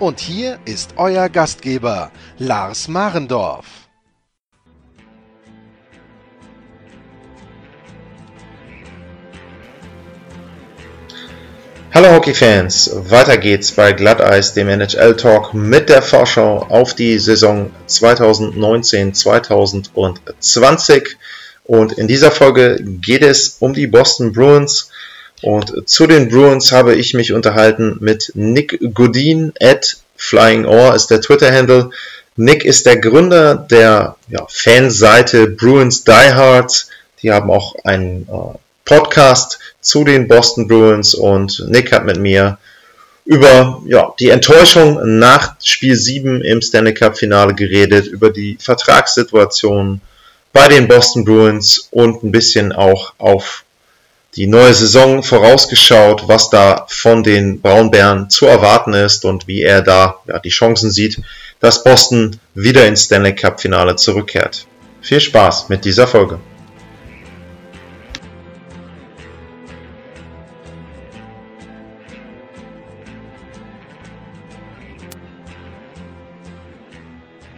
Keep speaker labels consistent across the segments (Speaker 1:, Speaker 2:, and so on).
Speaker 1: Und hier ist euer Gastgeber, Lars Marendorf.
Speaker 2: Hallo Hockeyfans, weiter geht's bei Glatteis, dem NHL Talk mit der Vorschau auf die Saison 2019-2020. Und in dieser Folge geht es um die Boston Bruins. Und zu den Bruins habe ich mich unterhalten mit Nick Godin at Flying Oar ist der Twitter-Handle. Nick ist der Gründer der ja, Fanseite Bruins Diehards. Die haben auch einen äh, Podcast zu den Boston Bruins und Nick hat mit mir über ja, die Enttäuschung nach Spiel 7 im Stanley Cup Finale geredet, über die Vertragssituation bei den Boston Bruins und ein bisschen auch auf die neue Saison vorausgeschaut, was da von den Braunbären zu erwarten ist und wie er da ja, die Chancen sieht, dass Boston wieder ins Stanley Cup Finale zurückkehrt. Viel Spaß mit dieser Folge.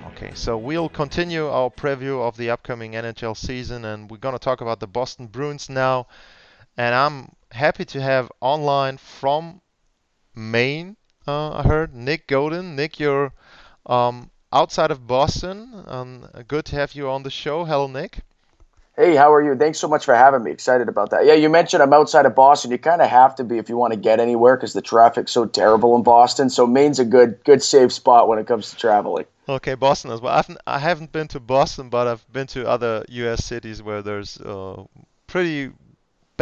Speaker 3: Okay, so we'll continue our preview of the upcoming NHL season, and we're going to talk about the Boston Bruins now. And I'm happy to have online from Maine, uh, I heard, Nick Godin. Nick, you're um, outside of Boston. Um, good to have you on the show. Hello, Nick.
Speaker 4: Hey, how are you? Thanks so much for having me. Excited about that. Yeah, you mentioned I'm outside of Boston. You kind of have to be if you want to get anywhere because the traffic's so terrible in Boston. So Maine's a good, good safe spot when it comes to traveling.
Speaker 3: Okay, Boston as well. I've, I haven't been to Boston, but I've been to other U.S. cities where there's uh, pretty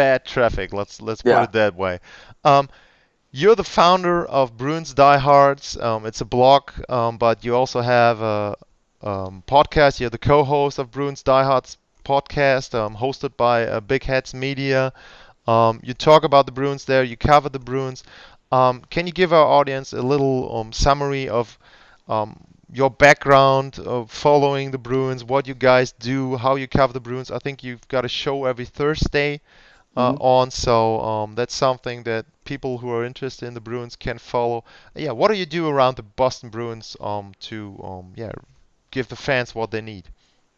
Speaker 3: bad traffic. Let's let's put it that way. Um, you're the founder of Bruins Diehards. Um, it's a blog, um, but you also have a um, podcast. You're the co-host of Bruins Diehards podcast, um, hosted by uh, Big Heads Media. Um, you talk about the Bruins there. You cover the Bruins. Um, can you give our audience a little um, summary of um, your background of following the Bruins, what you guys do, how you cover the Bruins? I think you've got a show every Thursday uh, on, so um, that's something that people who are interested in the Bruins can follow. Yeah, what do you do around the Boston Bruins um, to um, yeah give the fans what they need?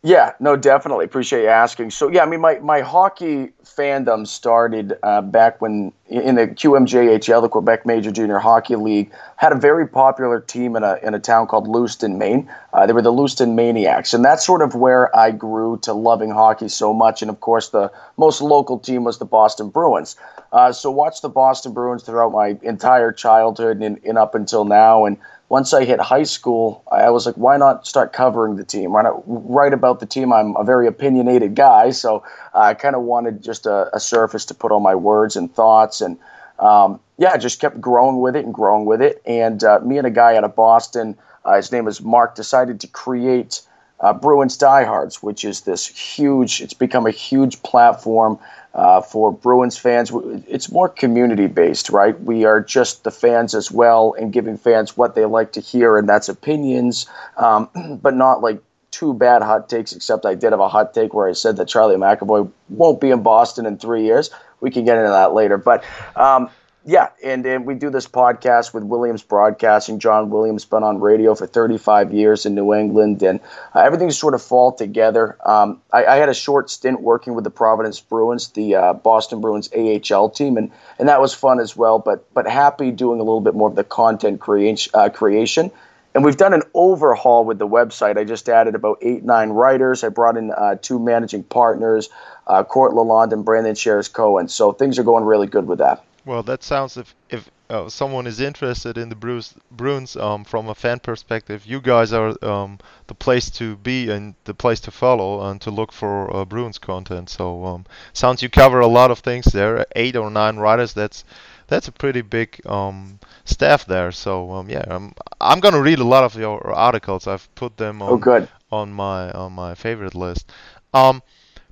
Speaker 4: Yeah, no, definitely. Appreciate you asking. So, yeah, I mean, my, my hockey fandom started uh, back when in the QMJHL, the Quebec Major Junior Hockey League, had a very popular team in a, in a town called Lewiston, Maine. Uh, they were the Lewiston Maniacs. And that's sort of where I grew to loving hockey so much. And of course, the most local team was the Boston Bruins. Uh, so, watched the Boston Bruins throughout my entire childhood and, and up until now. And once I hit high school, I was like, why not start covering the team? Why not write about the team? I'm a very opinionated guy, so I kind of wanted just a, a surface to put all my words and thoughts. And um, yeah, just kept growing with it and growing with it. And uh, me and a guy out of Boston, uh, his name is Mark, decided to create uh, Bruins Diehards, which is this huge, it's become a huge platform uh, for Bruins fans. It's more community based, right? We are just the fans as well and giving fans what they like to hear, and that's opinions, um, but not like too bad hot takes, except I did have a hot take where I said that Charlie McAvoy won't be in Boston in three years. We can get into that later. But um, yeah, and, and we do this podcast with Williams Broadcasting. John Williams been on radio for 35 years in New England, and uh, everything's sort of fall together. Um, I, I had a short stint working with the Providence Bruins, the uh, Boston Bruins AHL team, and, and that was fun as well. But but happy doing a little bit more of the content creation. Uh, creation. And we've done an overhaul with the website. I just added about eight, nine writers. I brought in uh, two managing partners, uh, Court Lalonde and Brandon Shares Cohen. So things are going really good with that.
Speaker 3: Well, that sounds if if uh, someone is interested in the Bruins, Bruins um, from a fan perspective, you guys are um, the place to be and the place to follow and to look for uh, Bruins content. So um, sounds you cover a lot of things there. Eight or nine writers. That's that's a pretty big um, staff there. So um, yeah, I'm I'm gonna read a lot of your articles. I've put them
Speaker 4: Oh,
Speaker 3: on
Speaker 4: good.
Speaker 3: on my on my favorite list.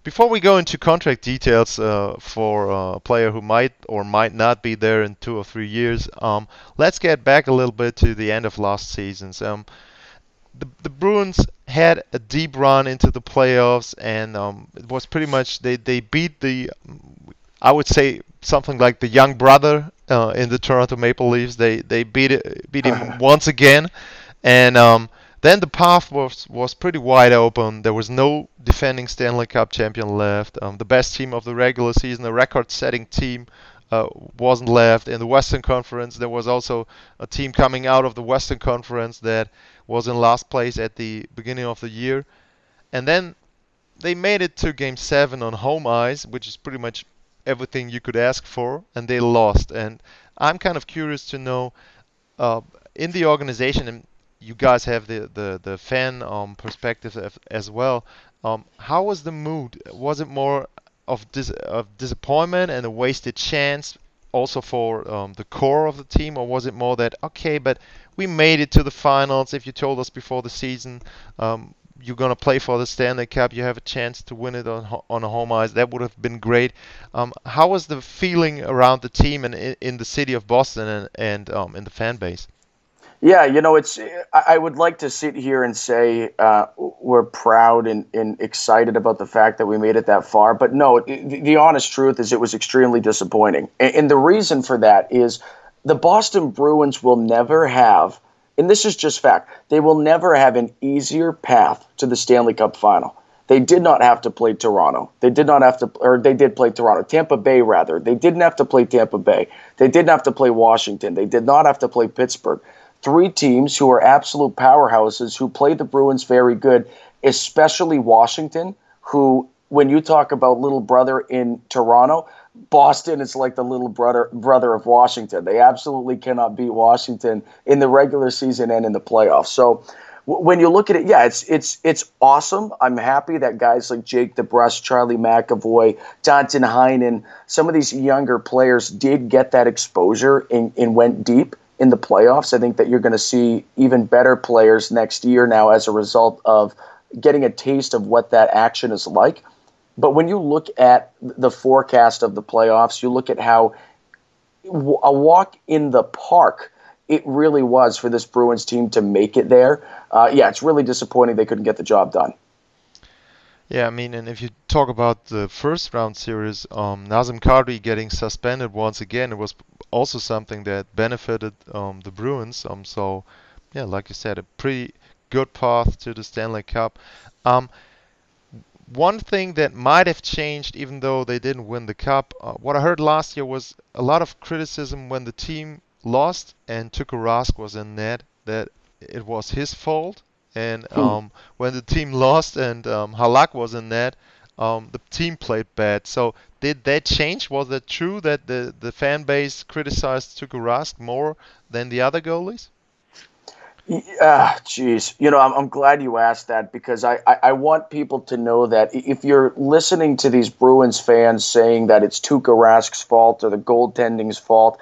Speaker 3: Before we go into contract details uh, for uh, a player who might or might not be there in two or three years, um, let's get back a little bit to the end of last season. Um, the, the Bruins had a deep run into the playoffs, and um, it was pretty much they, they beat the, I would say something like the young brother uh, in the Toronto Maple Leafs. They they beat it, beat him once again, and um, then the path was was pretty wide open. There was no defending Stanley Cup champion left. Um, the best team of the regular season, a record-setting team, uh, wasn't left. In the Western Conference, there was also a team coming out of the Western Conference that was in last place at the beginning of the year, and then they made it to Game Seven on home ice, which is pretty much everything you could ask for, and they lost. And I'm kind of curious to know uh, in the organization, and you guys have the the, the fan um, perspective as, well. Um, how was the mood? Was it more of dis- of disappointment and a wasted chance, also for um, the core of the team, or was it more that okay, but we made it to the finals? If you told us before the season. Um, you're gonna play for the Stanley Cup. You have a chance to win it on on a home ice. That would have been great. Um, how was the feeling around the team and in, in the city of Boston and and um, in the fan base?
Speaker 4: Yeah, you know, it's. I would like to sit here and say uh, we're proud and, and excited about the fact that we made it that far, but no. The, the honest truth is, it was extremely disappointing, and, and the reason for that is the Boston Bruins will never have, and this is just fact, they will never have an easier path to the Stanley Cup Final. They did not have to play Toronto. They did not have to, or they did play Toronto. Tampa Bay, rather. They didn't have to play Tampa Bay. They didn't have to play Washington. They did not have to play Pittsburgh three teams who are absolute powerhouses who played the Bruins very good, especially Washington, who, when you talk about little brother in Toronto, Boston is like the little brother brother of Washington. They absolutely cannot beat Washington in the regular season and in the playoffs. So w- when you look at it, yeah, it's it's it's awesome. I'm happy that guys like Jake DeBrusk, Charlie McAvoy, Danton Heinen, some of these younger players did get that exposure and, and went deep in the playoffs. I think that you're going to see even better players next year now as a result of getting a taste of what that action is like. But when you look at the forecast of the playoffs, you look at how a walk in the park it really was for this Bruins team to make it there. Uh, yeah, it's really disappointing they couldn't get the job done.
Speaker 3: Yeah, I mean, and if you talk about the first round series, um, Nazem Kadri getting suspended once again, it was also something that benefited um, the Bruins. Um, so, yeah, like you said, a pretty good path to the Stanley Cup. Um, one thing that might have changed, even though they didn't win the cup, uh, what I heard last year was a lot of criticism when the team lost and Tuukka Rask was in net that it was his fault. And um, when the team lost and um, Halak was in net, um, the team played bad. So did that change? Was that true that the, the fan base criticized Tuukka Rask more than the other goalies?
Speaker 4: Ah, jeez. You know, I'm, I'm glad you asked that because I, I, I want people to know that if you're listening to these Bruins fans saying that it's Tuukka Rask's fault or the goaltending's fault,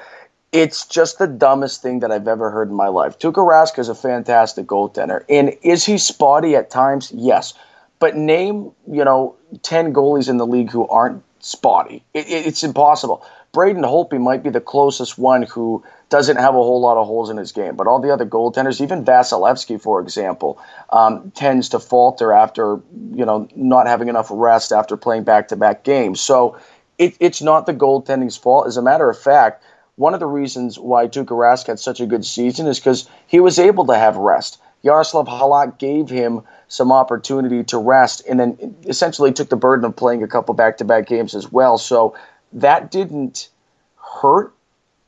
Speaker 4: it's just the dumbest thing that I've ever heard in my life. Tuukka Rask is a fantastic goaltender. And is he spotty at times? Yes. But name, you know, 10 goalies in the league who aren't spotty. It, it, it's impossible. Braden Holtby might be the closest one who doesn't have a whole lot of holes in his game. But all the other goaltenders, even Vasilevskiy, for example, um, tends to falter after you know not having enough rest after playing back-to-back games. So it, it's not the goaltending's fault. As a matter of fact, one of the reasons why Tuukka Rask had such a good season is because he was able to have rest. Yaroslav Halak gave him some opportunity to rest, and then essentially took the burden of playing a couple back-to-back games as well. So that didn't hurt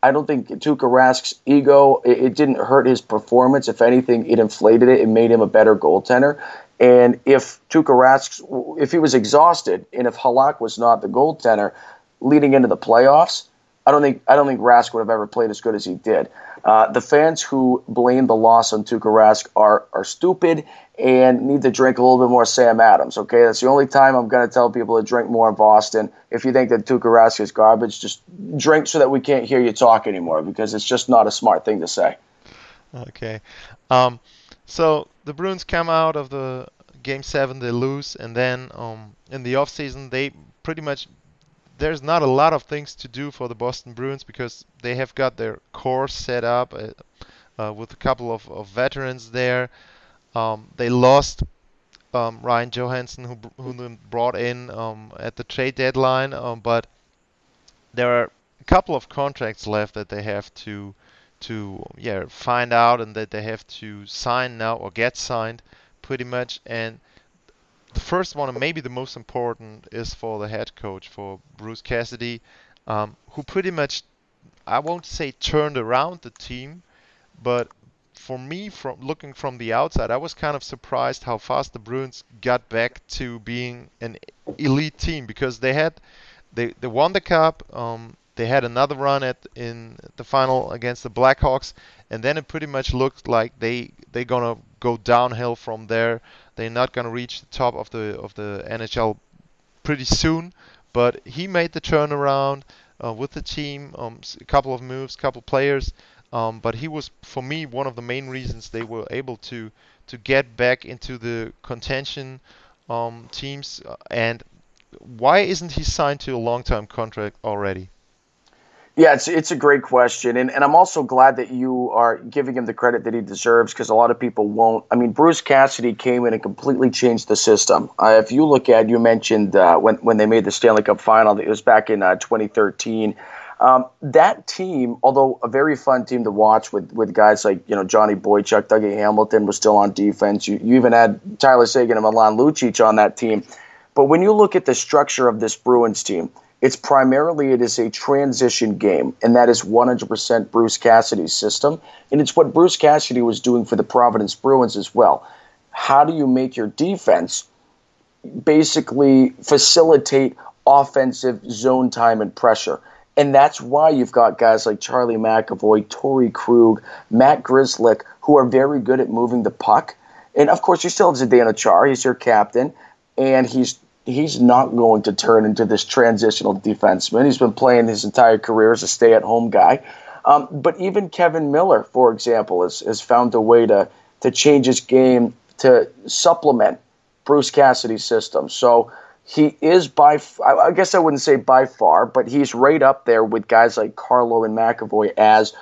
Speaker 4: I don't think Tuukka Rask's ego it, it, didn't hurt his performance. If anything, it inflated it and made him a better goaltender. And if Tuukka Rask, if he was exhausted, and if Halak was not the goaltender leading into the playoffs, I don't think I don't think Rask would have ever played as good as he did. Uh, the fans who blame the loss on Tuukka Rask are are stupid and need to drink a little bit more Sam Adams. Okay, that's the only time I'm going to tell people to drink more in Boston. If you think that Tuukka Rask is garbage, just drink so that we can't hear you talk anymore because it's just not a smart thing to say.
Speaker 3: Okay, um, so the Bruins come out of the game seven, they lose, and then um, in the off season they pretty much there's not a lot of things to do for the Boston Bruins because they have got their core set up uh, uh, with a couple of, of veterans there. Um, they lost um, Ryan Johansen, who, who brought in um, at the trade deadline, um, but there are a couple of contracts left that they have to to yeah find out and that they have to sign now or get signed pretty much and the first one, and maybe the most important, is for the head coach, for Bruce Cassidy, um, who pretty much, I won't say turned around the team, but for me, from looking from the outside, I was kind of surprised how fast the Bruins got back to being an elite team because they had, they, they won the cup. Um, they had another run at in the final against the Blackhawks, and then it pretty much looked like they they're gonna go downhill from there. They're not gonna reach the top of the of the NHL pretty soon. But he made the turnaround uh, with the team, um, a couple of moves, couple players. Um, but he was, for me, one of the main reasons they were able to to get back into the contention um, teams. And why isn't he signed to a long-term contract already?
Speaker 4: Yeah, it's it's a great question, and and I'm also glad that you are giving him the credit that he deserves because a lot of people won't. I mean, Bruce Cassidy came in and completely changed the system. Uh, if you look at, you mentioned uh, when when they made the Stanley Cup final, it was back in uh, 2013. Um, that team, although a very fun team to watch with with guys like you know Johnny Boychuk, Dougie Hamilton was still on defense. You you even had Tyler Seguin and Milan Lucic on that team. But when you look at the structure of this Bruins team, it's primarily it is a transition game, and that is 100% Bruce Cassidy's system, and it's what Bruce Cassidy was doing for the Providence Bruins as well. How do you make your defense basically facilitate offensive zone time and pressure? And that's why you've got guys like Charlie McAvoy, Torey Krug, Matt Grzelcyk, who are very good at moving the puck. And of course, you still have Zdeno Char. he's your captain, and he's he's not going to turn into this transitional defenseman. He's been playing his entire career as a stay at home guy. Um, but even Kevan Miller, for example, has, has found a way to, to change his game to supplement Bruce Cassidy's system. So he is by, I guess I wouldn't say by far, but he's right up there with guys like Carlo and McAvoy as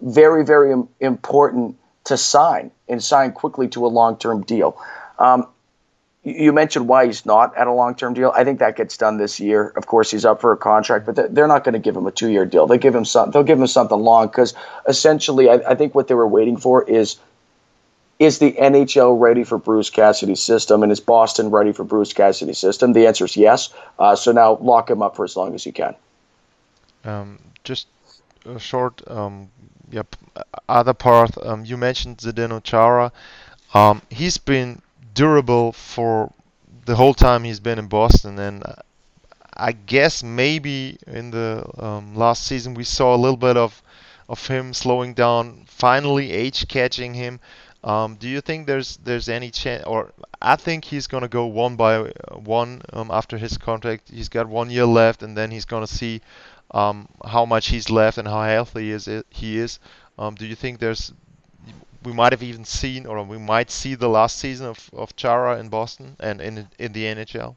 Speaker 4: very, very important to sign and sign quickly to a long term deal. Um, you mentioned why he's not at a long term deal. I think that gets done this year. Of course, he's up for a contract, but they're not going to give him a two year deal. They give him some. They'll give him something long because essentially, I, I, think what they were waiting for is is the NHL ready for Bruce Cassidy's system, and is Boston ready for Bruce Cassidy's system? The answer is yes. Uh, so now lock him up for as long as you can.
Speaker 3: Um, just a short, um, yep. Other part, um, you mentioned Zdeno Chara. Um, he's been durable for the whole time he's been in Boston. And I guess maybe in the um, last season we saw a little bit of of him slowing down, finally age catching him. Um, do you think there's there's any chance, or I think he's gonna go one by one um, after his contract. He's got one year left, and then he's gonna see um, how much he's left and how healthy is it, he is. Um, do you think there's we might have even seen, or we might see the last season of, of Chara in Boston and in in the NHL.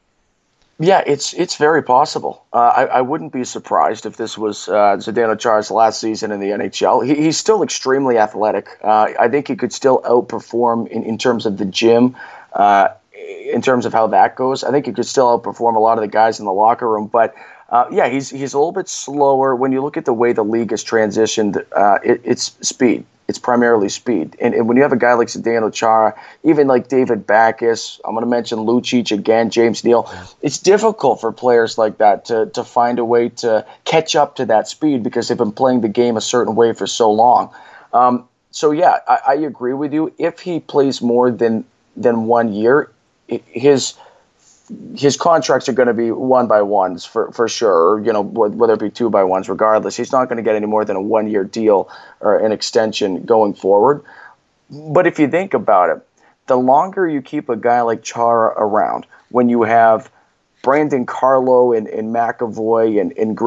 Speaker 4: Yeah, it's it's very possible. Uh, I, I wouldn't be surprised if this was uh, Zdeno Chara's last season in the NHL. He, he's still extremely athletic. Uh, I think he could still outperform in, in terms of the gym, uh, in terms of how that goes. I think he could still outperform a lot of the guys in the locker room. But uh, yeah, he's he's a little bit slower. When you look at the way the league has transitioned, uh, it, it's speed it's primarily speed. And, and, when you have a guy like Zdeno Chara, even like David Backes, I'm going to mention Lucic again, James Neal, it's difficult for players like that to, to find a way to catch up to that speed because they've been playing the game a certain way for so long. Um, so, yeah, I, I agree with you. If he plays more than, than one year, his his contracts are going to be one by ones for, for sure, you know, whether it be two by ones, regardless. He's not going to get any more than a one year deal or an extension going forward. But if you think about it, the longer you keep a guy like Chara around, when you have Brandon Carlo and, and McAvoy and, and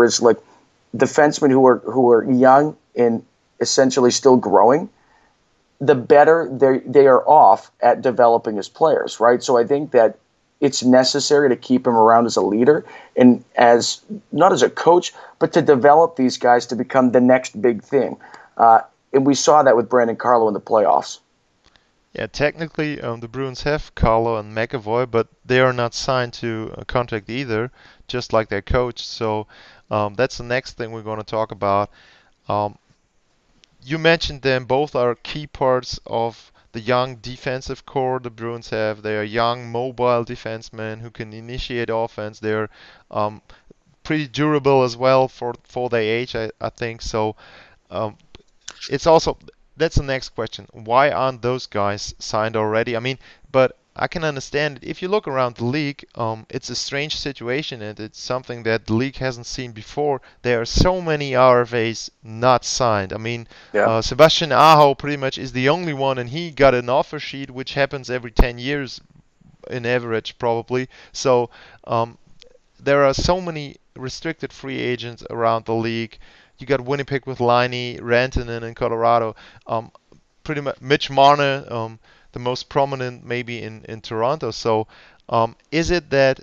Speaker 4: defensemen who are who are young and essentially still growing, the better they they are off at developing as players, right? So I think that it's necessary to keep him around as a leader and as not as a coach, but to develop these guys to become the next big thing. Uh, and we saw that with Brandon Carlo in the playoffs.
Speaker 3: Yeah, technically, um, the Bruins have Carlo and McAvoy, but they are not signed to a contract either, just like their coach. So um, that's the next thing we're going to talk about. Um, you mentioned them; both are key parts of the young defensive core the Bruins have. They are young, mobile defensemen who can initiate offense. They're um, pretty durable as well for for their age, I, I think. So um, it's also that's the next question. Why aren't those guys signed already? I mean, but I can understand it. if you look around the league, um, it's a strange situation and it's something that the league hasn't seen before. There are so many RFAs not signed. I mean, yeah. uh, Sebastian Aho pretty much is the only one, and he got an offer sheet, which happens every 10 years in average, probably. So um, there are so many restricted free agents around the league. You got Winnipeg with Laine, Rantanen in Colorado. Um, pretty much Mitch Marner. The most prominent maybe in, in Toronto. So um, is it that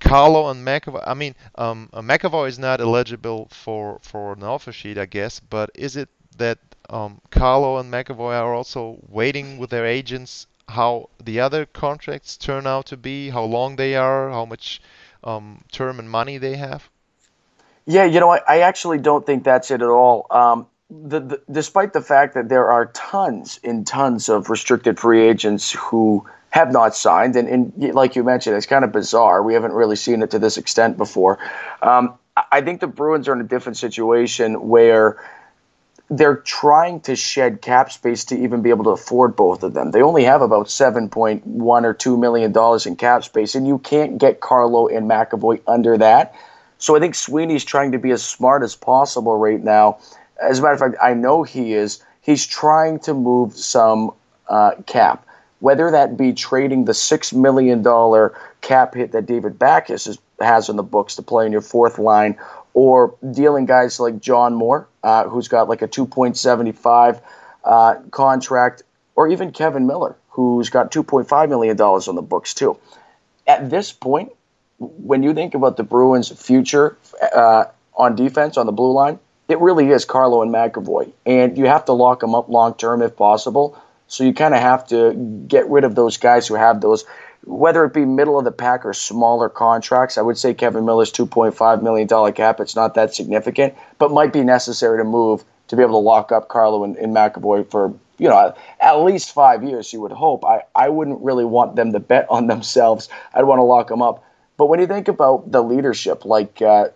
Speaker 3: Carlo and McAvoy, I mean, um, uh, McAvoy is not eligible for, for an offer sheet, I guess, but is it that um, Carlo and McAvoy are also waiting with their agents how the other contracts turn out to be, how long they are, how much um, term and money they have?
Speaker 4: Yeah, you know, I, I actually don't think that's it at all. Um, the, the, despite the fact that there are tons and tons of restricted free agents who have not signed, and, and like you mentioned, it's kind of bizarre. We haven't really seen it to this extent before. Um, I think the Bruins are in a different situation where they're trying to shed cap space to even be able to afford both of them. They only have about seven point one or two million dollars in cap space, and you can't get Carlo and McAvoy under that. So I think Sweeney's trying to be as smart as possible right now as a matter of fact, I know he is. He's trying to move some uh, cap, whether that be trading the six million dollar cap hit that David Backes is, has in the books to play in your fourth line, or dealing guys like John Moore, uh, who's got like a two point seventy five uh, contract, or even Kevan Miller, who's got two point five million dollars on the books too. At this point, when you think about the Bruins' future uh, on defense on the blue line, it really is Carlo and McAvoy, and you have to lock them up long term if possible. So you kind of have to get rid of those guys who have those, whether it be middle of the pack or smaller contracts. I would say Kevan Miller's two point five million dollar cap. It's not that significant, but might be necessary to move to be able to lock up Carlo and, and McAvoy for you know at least five years. You would hope. I I wouldn't really want them to bet on themselves. I'd want to lock them up. But when you think about the leadership, like uh,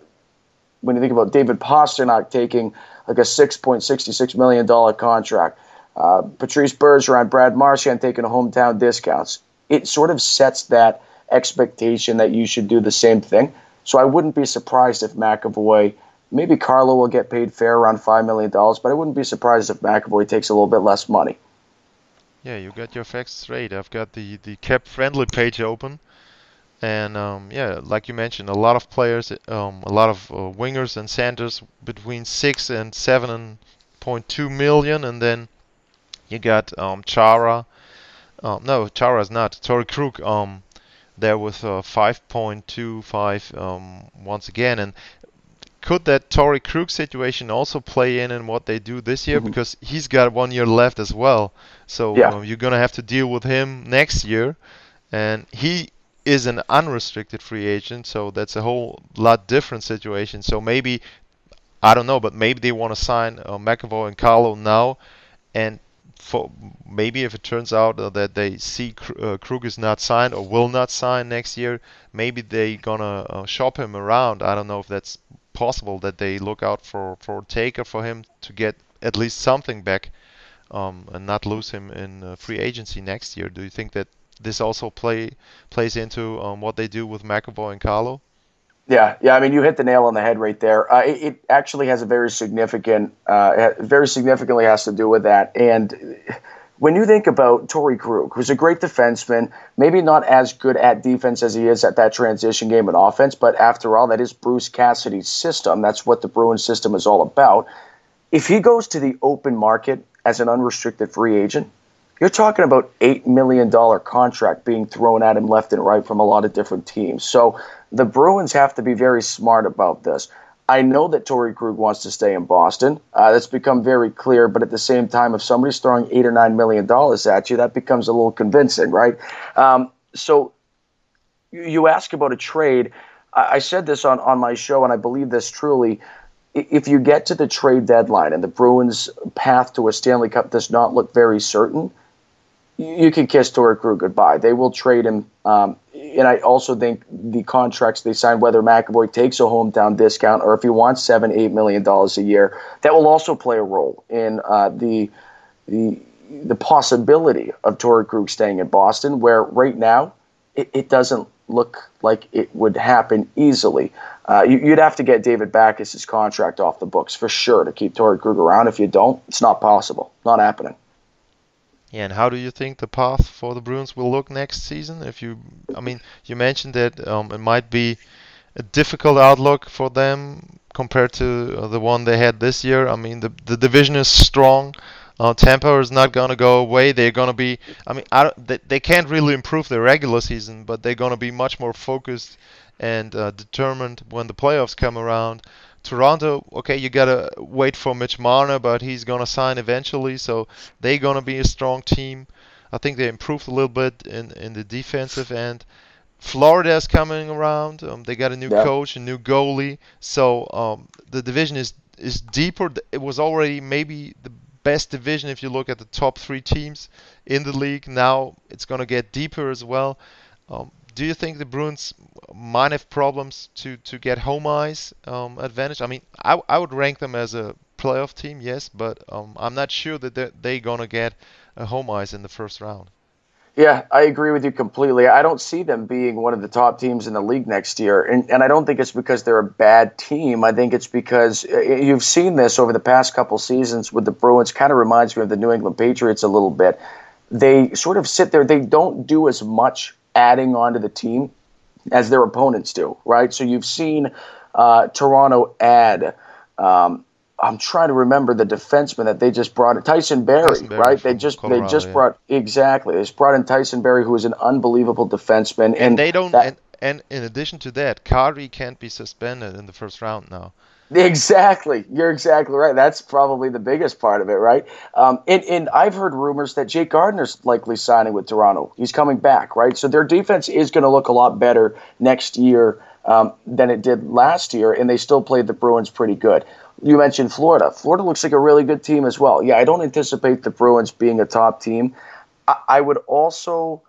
Speaker 4: when you think about David Pastrnak taking like a $6.66 million contract, uh, Patrice Bergeron, Brad Marchand taking a hometown discounts, it sort of sets that expectation that you should do the same thing. So I wouldn't be surprised if McAvoy, maybe Carlo will get paid fair around $5 million, but I wouldn't be surprised if McAvoy takes a little bit less money.
Speaker 3: Yeah, you got your facts straight. I've got the, the cap friendly page open. And um, yeah, like you mentioned, a lot of players, um, a lot of uh, wingers and centers between six and seven point two million, and then you got um, Chara. Uh, no, Chara is not. Torey Krug um, there with uh, 5.25 um, once again, and could that Torey Krug situation also play in in what they do this year? Mm-hmm. Because he's got one year left as well, so yeah. uh, you're gonna have to deal with him next year, and he is an unrestricted free agent, so that's a whole lot different situation. So maybe I don't know, but maybe they want to sign uh, McAvoy and Carlo now, and for maybe if it turns out uh, that they see uh, Krug is not signed or will not sign next year, maybe they gonna uh, shop him around. I don't know if that's possible that they look out for for taker for him to get at least something back, um, and not lose him in uh, free agency next year. Do you think that this also play plays into um, what they do with McAvoy and Carlo.
Speaker 4: Yeah, yeah. I mean, you hit the nail on the head right there. Uh, it, it, actually has a very significant, uh, very significantly has to do with that. And when you think about Torey Krug, who's a great defenseman, maybe not as good at defense as he is at that transition game and offense, but after all, that is Bruce Cassidy's system. That's what the Bruins system is all about. If he goes to the open market as an unrestricted free agent, you're talking about $8 million contract being thrown at him left and right from a lot of different teams. So the Bruins have to be very smart about this. I know that Torey Krug wants to stay in Boston. Uh, that's become very clear. But at the same time, if somebody's throwing eight or nine million dollars at you, that becomes a little convincing, right? Um, so you ask about a trade. I said this on, on my show, and I believe this truly. If you get to the trade deadline and the Bruins' path to a Stanley Cup does not look very certain, you can kiss Torey Krug goodbye. They will trade him. Um, and I also think the contracts they sign, whether McAvoy takes a hometown discount or if he wants seven, eight million dollars a year, that will also play a role in uh, the the the possibility of Torey Krug staying in Boston, where right now it, it doesn't look like it would happen easily. Uh, you, would have to get David Backes' contract off the books for sure to keep Torey Krug around. If you don't, it's not possible. Not happening.
Speaker 3: Yeah, and how do you think the path for the Bruins will look next season? If you, I mean, you mentioned that um, it might be a difficult outlook for them compared to uh, the one they had this year. I mean, the the division is strong. Uh, Tampa is not going to go away. They're going to be. I mean, I they, they can't really improve their regular season, but they're going to be much more focused and uh, determined when the playoffs come around. Toronto, okay, you gotta wait for Mitch Marner, but he's gonna sign eventually, so they're gonna be a strong team. I think they improved a little bit in in the defensive end. Florida is coming around. Um, they got a new yeah. coach, a new goalie, so um, the division is is deeper. It was already maybe the best division if you look at the top three teams in the league. Now it's gonna get deeper as well. Um, do you think the Bruins might have problems to, to get home ice um, advantage? I mean, I, I would rank them as a playoff team, yes, but um, I'm not sure that they're, they're going to get a home ice in the first round.
Speaker 4: Yeah, I agree with you completely. I don't see them being one of the top teams in the league next year. And, and I don't think it's because they're a bad team. I think it's because uh, you've seen this over the past couple seasons with the Bruins. Kind of reminds me of the New England Patriots a little bit. They sort of sit there, they don't do as much adding onto the team as their opponents do, right? So you've seen uh, Toronto add. Um, I'm trying to remember the defenseman that they just brought in, Tyson Barrie, Tyson Barrie right? They just Colorado, they just yeah. brought exactly. They just brought in Tyson Barrie, who is an unbelievable defenseman, and,
Speaker 3: and they don't. That, and, and in addition to that, Kadri can't be suspended in the first round now.
Speaker 4: Exactly. You're exactly right. That's probably the biggest part of it, right? Um, and, and I've heard rumors that Jake Gardiner's likely signing with Toronto. He's coming back, right? So their defense is going to look a lot better next year um, than it did last year, and they still played the Bruins pretty good. You mentioned Florida. Florida looks like a really good team as well. Yeah, I don't anticipate the Bruins being a top team. I, I would also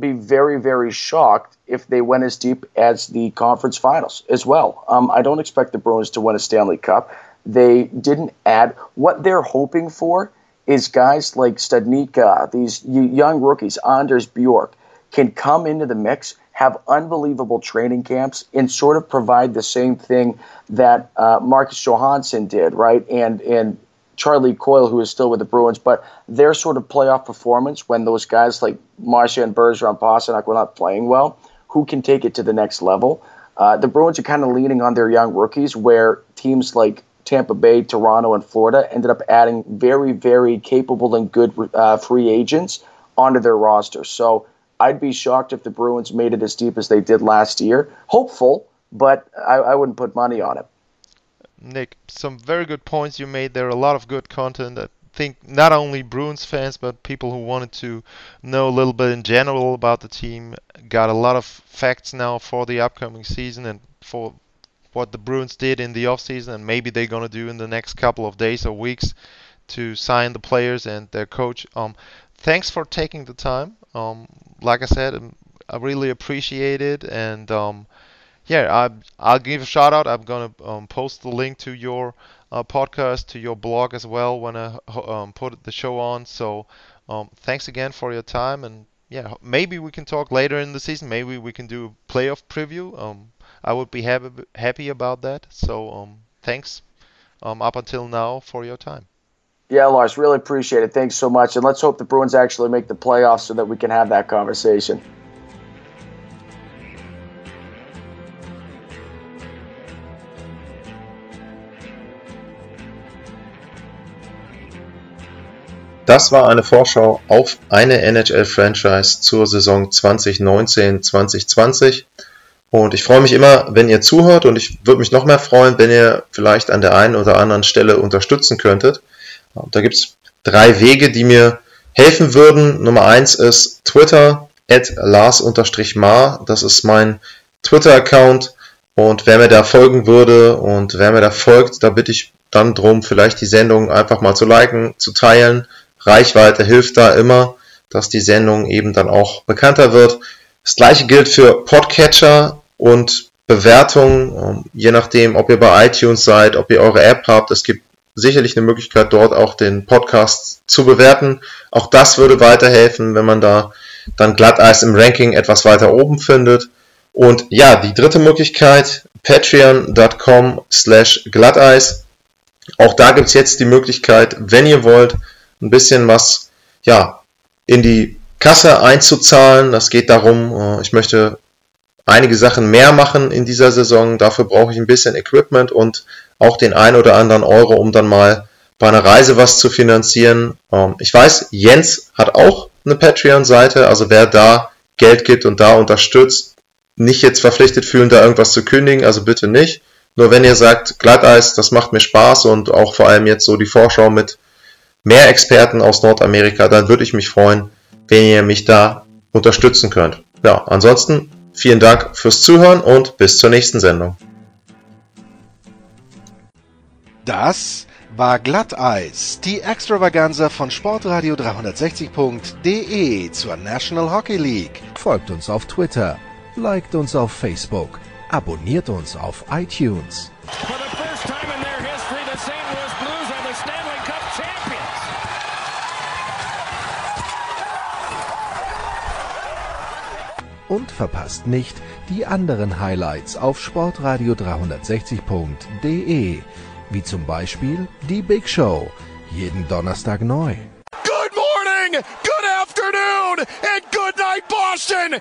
Speaker 4: be very, very shocked if they went as deep as the conference finals as well. Um, I don't expect the Bruins to win a Stanley Cup. They didn't add what they're hoping for is guys like Studnicka, these young rookies, Anders Bjork, can come into the mix, have unbelievable training camps, and sort of provide the same thing that uh, Marcus Johansson did, right? And and Charlie Coyle, who is still with the Bruins, but their sort of playoff performance when those guys like Marchand and Bergeron, Pastrnak were not playing well, who can take it to the next level? Uh, the Bruins are kind of leaning on their young rookies, where teams like Tampa Bay, Toronto, and Florida ended up adding very, very capable and good uh, free agents onto their roster. So I'd be shocked if the Bruins made it as deep as they did last year. Hopeful, but I, I wouldn't put money on it.
Speaker 3: Nick, some very good points you made there. A lot of good content. I think not only Bruins fans, but people who wanted to know a little bit in general about the team got a lot of facts now for the upcoming season and for what the Bruins did in the offseason and maybe they're going to do in the next couple of days or weeks to sign the players and their coach. Um, thanks for taking the time. Um, like I said, um, I really appreciate it and um, yeah, I, I'll give a shout out. I'm gonna um, post the link to your uh, podcast, to your blog as well when I um, put the show on. So um, thanks again for your time and yeah, maybe we can talk later in the season. Maybe we can do a playoff preview. Um, I would be happy happy about that. So um, thanks um, up until now for your time.
Speaker 4: Yeah, Lars, really appreciate it. Thanks so much. And let's hope the Bruins actually make the playoffs so that we can have that conversation.
Speaker 2: Das war eine Vorschau auf eine NHL-Franchise zur Saison 2019-2020. Und ich freue mich immer, wenn ihr zuhört und ich würde mich noch mehr freuen, wenn ihr vielleicht an der einen oder anderen Stelle unterstützen könntet. Da gibt es drei Wege, die mir helfen würden. Nummer eins ist Twitter, at Lars-Mar. Das ist mein Twitter-Account. Und wer mir da folgen würde und wer mir da folgt, da bitte ich dann drum, vielleicht die Sendung einfach mal zu liken, zu teilen Reichweite hilft da immer, dass die Sendung eben dann auch bekannter wird. Das gleiche gilt für Podcatcher und Bewertungen, ähm, je nachdem, ob ihr bei iTunes seid, ob ihr eure App habt. Es gibt sicherlich eine Möglichkeit, dort auch den Podcast zu bewerten. Auch das würde weiterhelfen, wenn man da dann Glatteis im Ranking etwas weiter oben findet. Und ja, die dritte Möglichkeit, patreon.com slash Glatteis. Auch da gibt's jetzt die Möglichkeit, wenn ihr wollt, ein bisschen was ja, in die Kasse einzuzahlen. Das geht darum, äh, ich möchte einige Sachen mehr machen in dieser Saison. Dafür brauche ich ein bisschen Equipment und auch den ein oder anderen Euro, um dann mal bei einer Reise was zu finanzieren. Ähm, ich weiß, Jens hat auch eine Patreon-Seite, also wer da Geld gibt und da unterstützt, nicht jetzt verpflichtet fühlen, da irgendwas zu kündigen, also bitte nicht. Nur wenn ihr sagt, Glatteis, das macht mir Spaß und auch vor allem jetzt so die Vorschau mit mehr Experten aus Nordamerika, dann würde ich mich freuen, wenn ihr mich da unterstützen könnt. Ja, ansonsten vielen Dank fürs Zuhören und bis zur nächsten Sendung.
Speaker 1: Das war Glatteis, die Extravaganza von Sportradio 360.de zur National Hockey League.
Speaker 5: Folgt uns auf Twitter, liked uns auf Facebook, abonniert uns auf iTunes. Und verpasst nicht die anderen Highlights auf sportradio360.de, wie zum Beispiel die Big Show, jeden Donnerstag neu.
Speaker 6: Good morning, good afternoon and good night Boston!